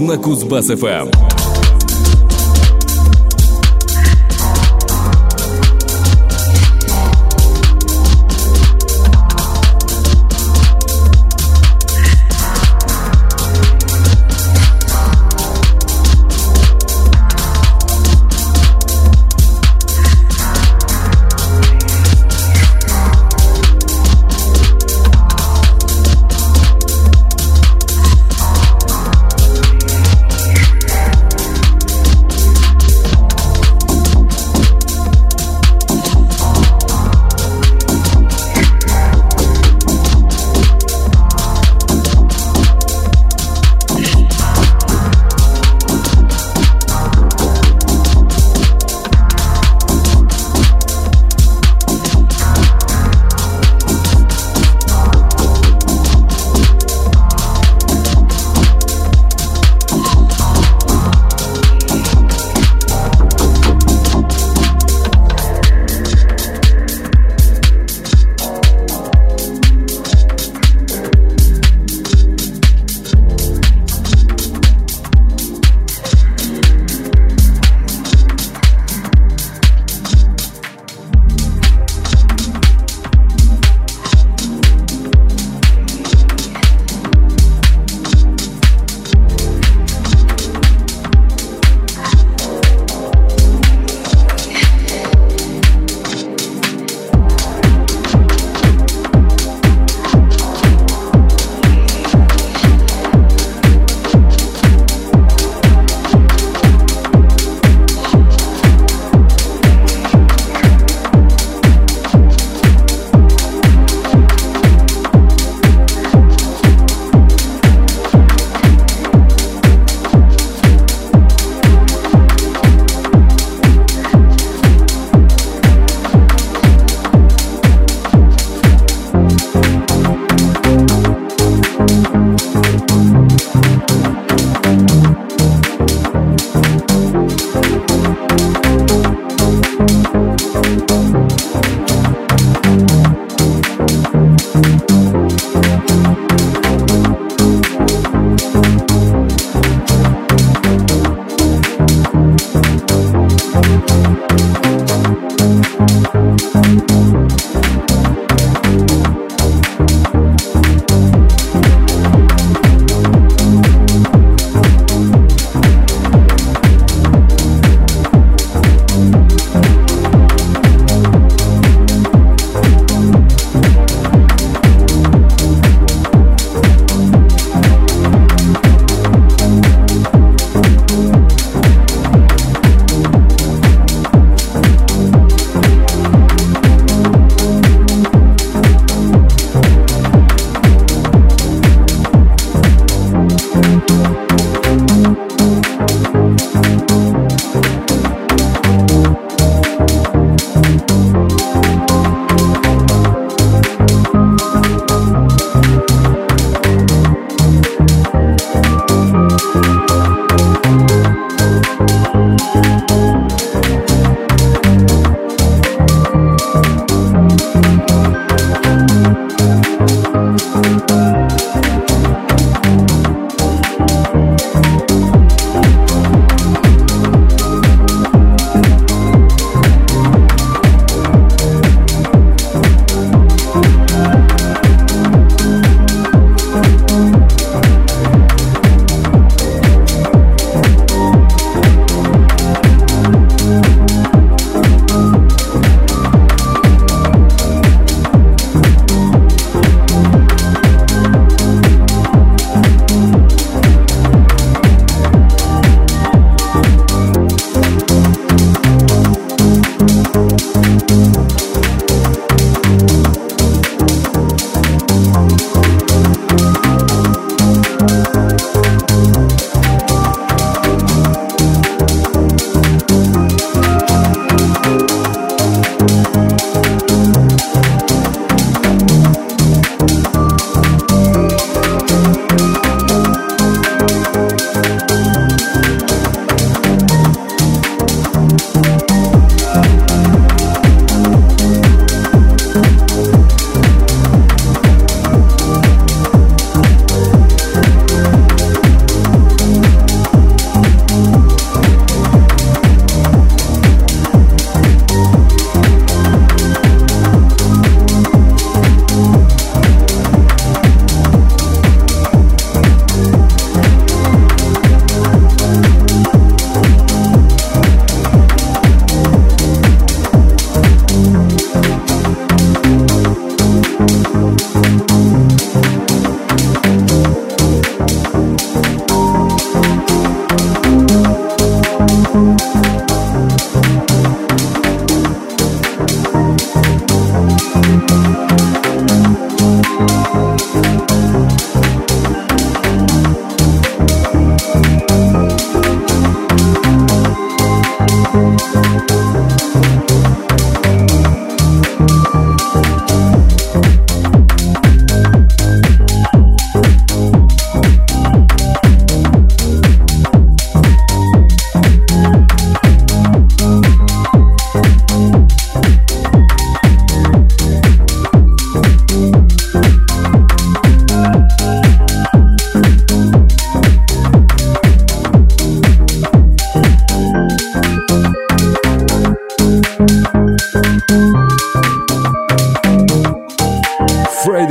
На Кузбасс-ФМ.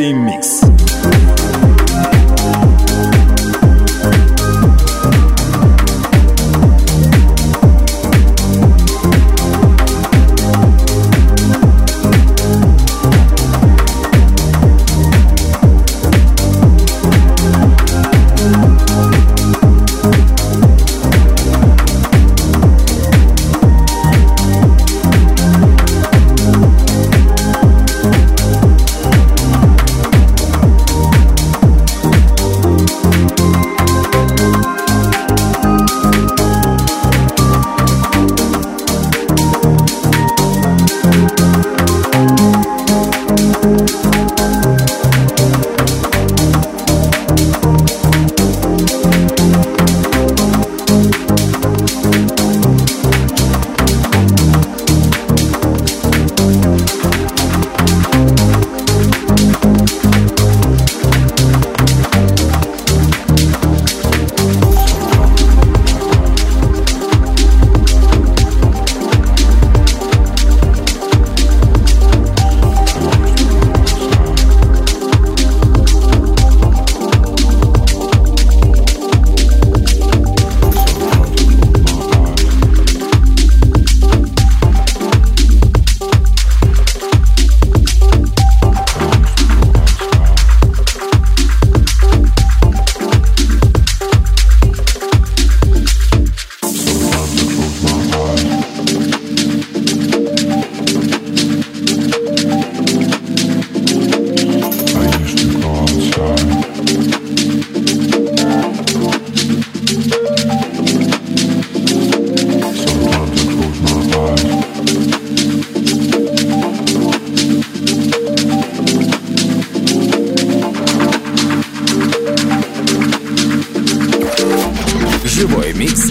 Remix.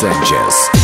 Sanchez.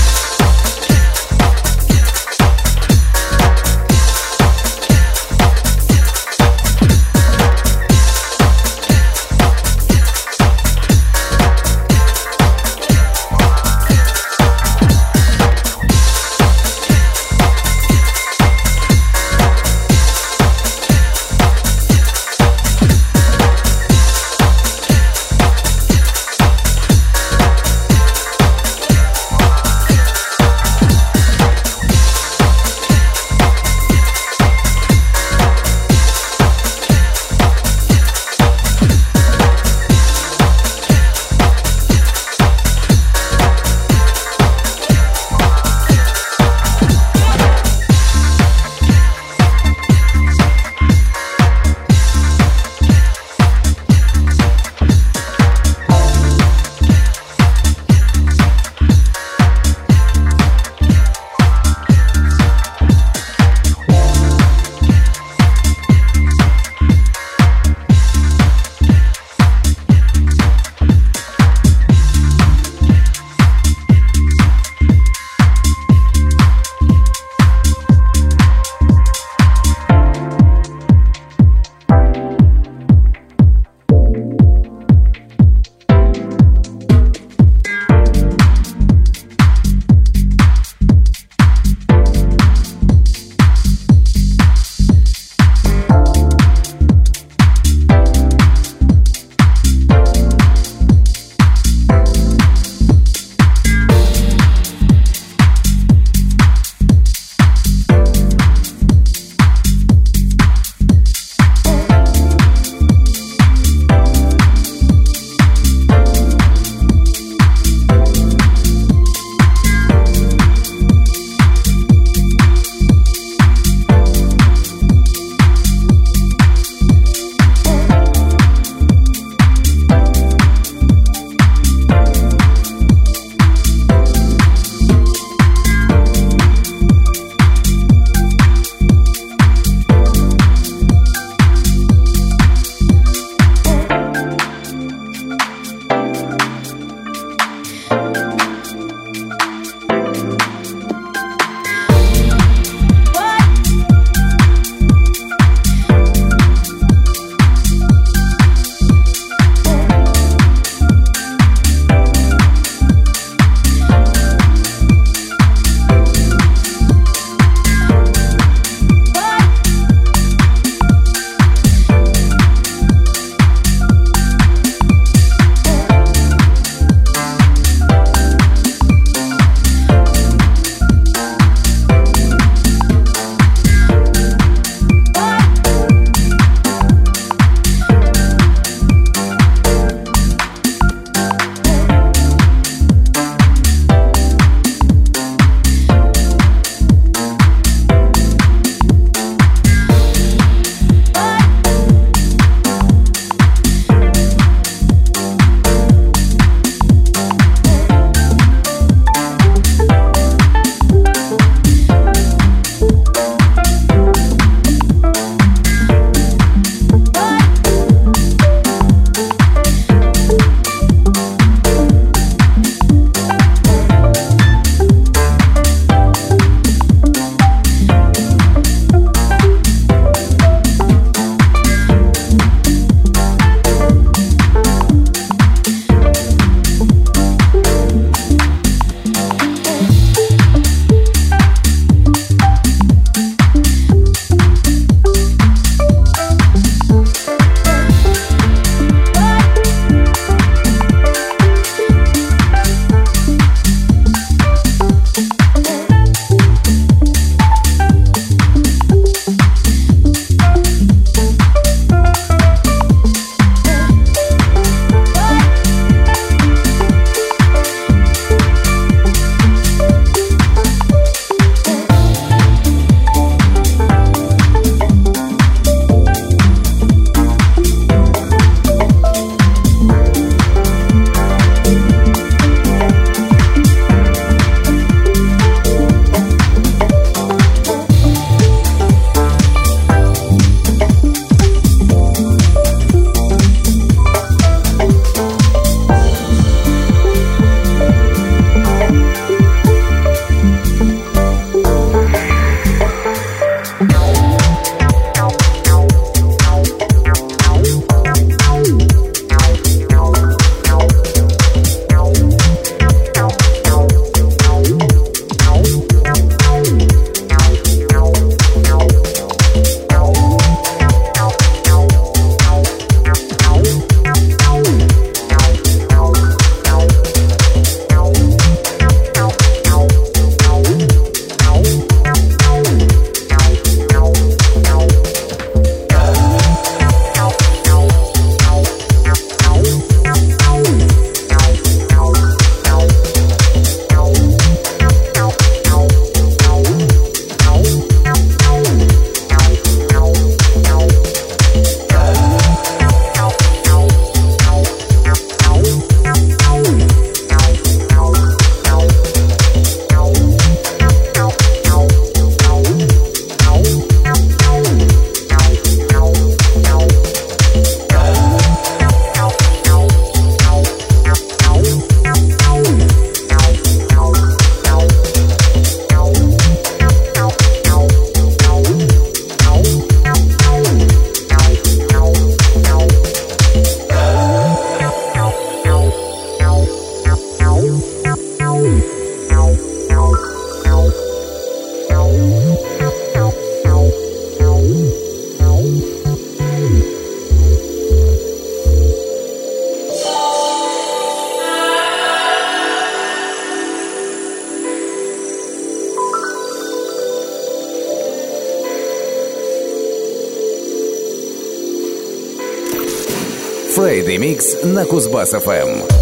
Mix на Кузбасс-ФМ.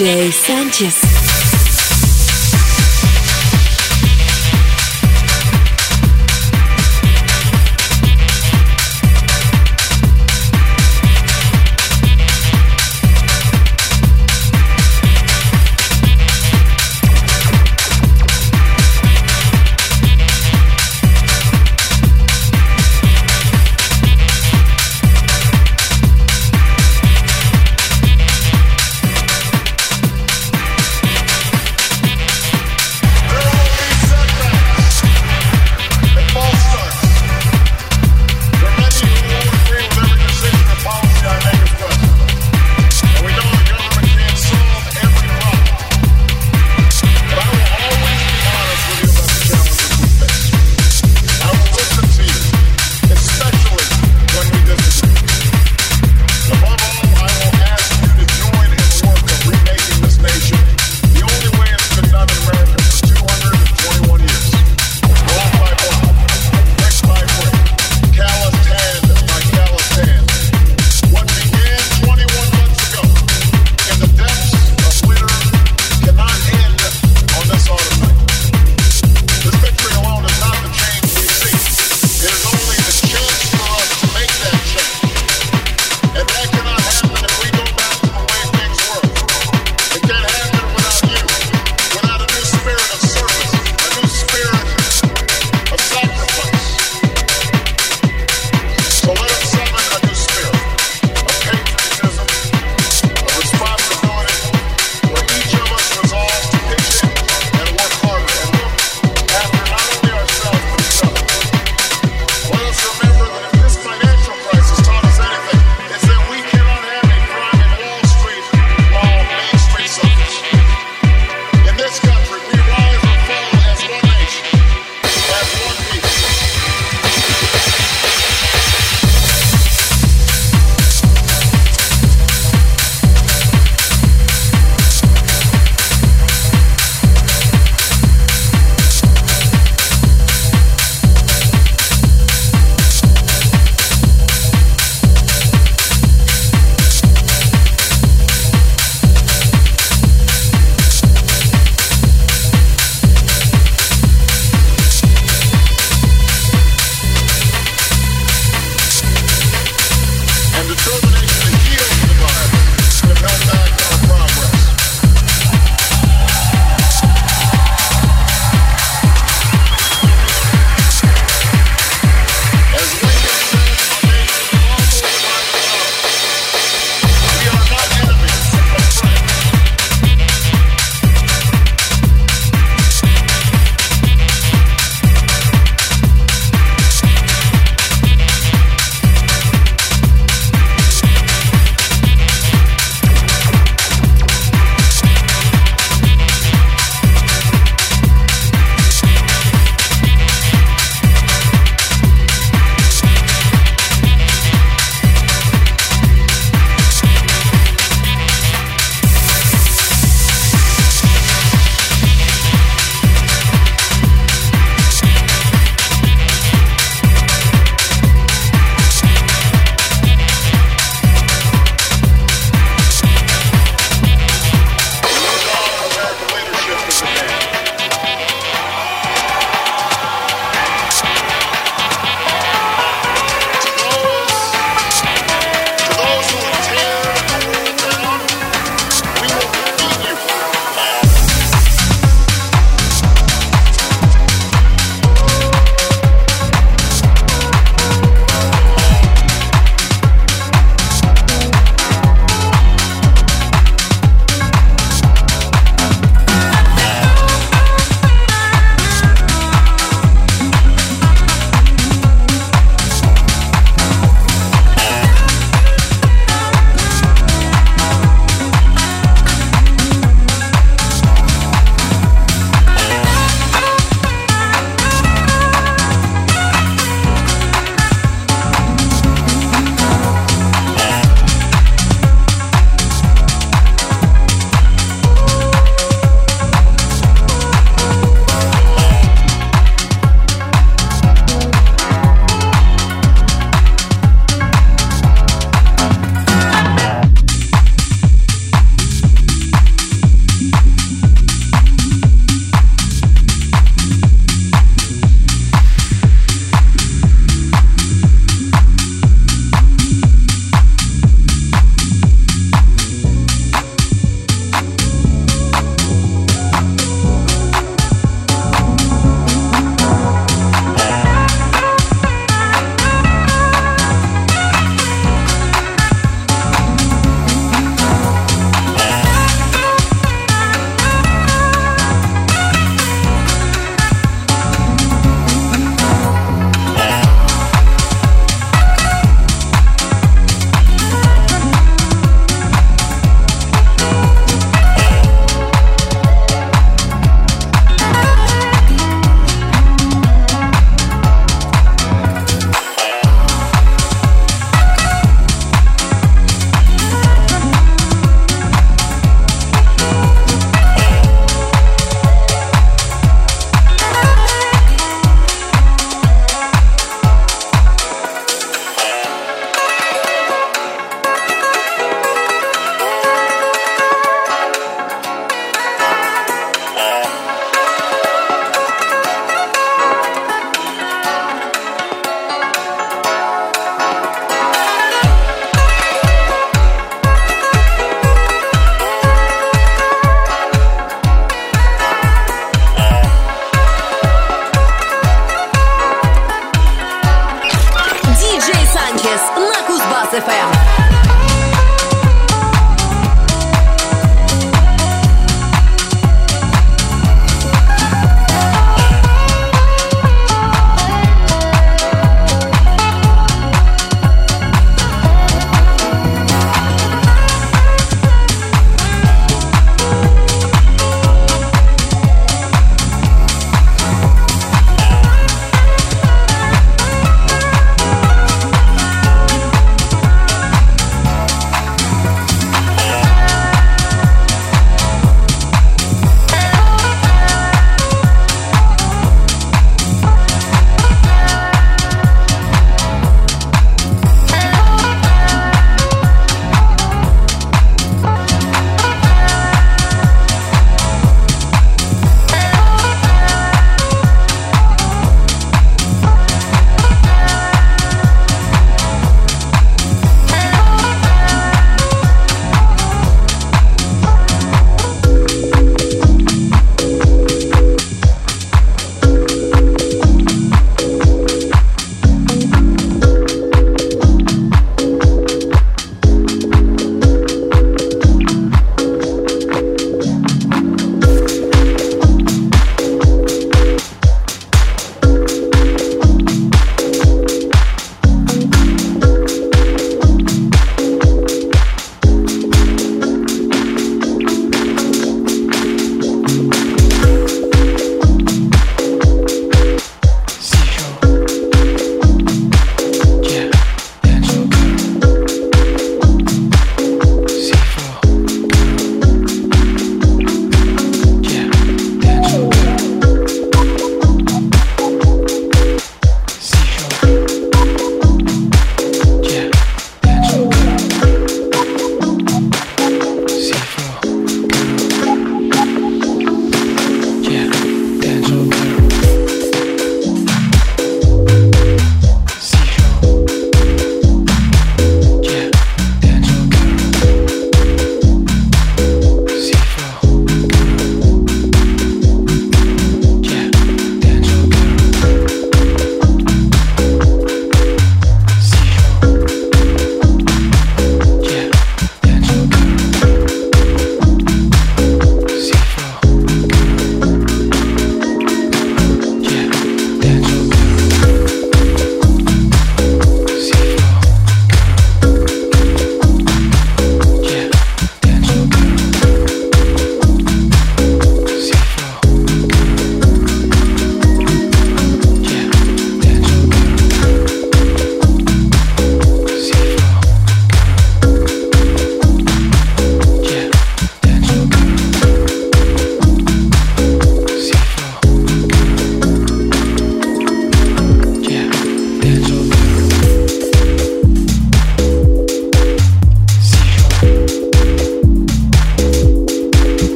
DJ Sanchez.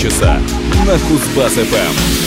Санчеса на Кузбасс-ФМ.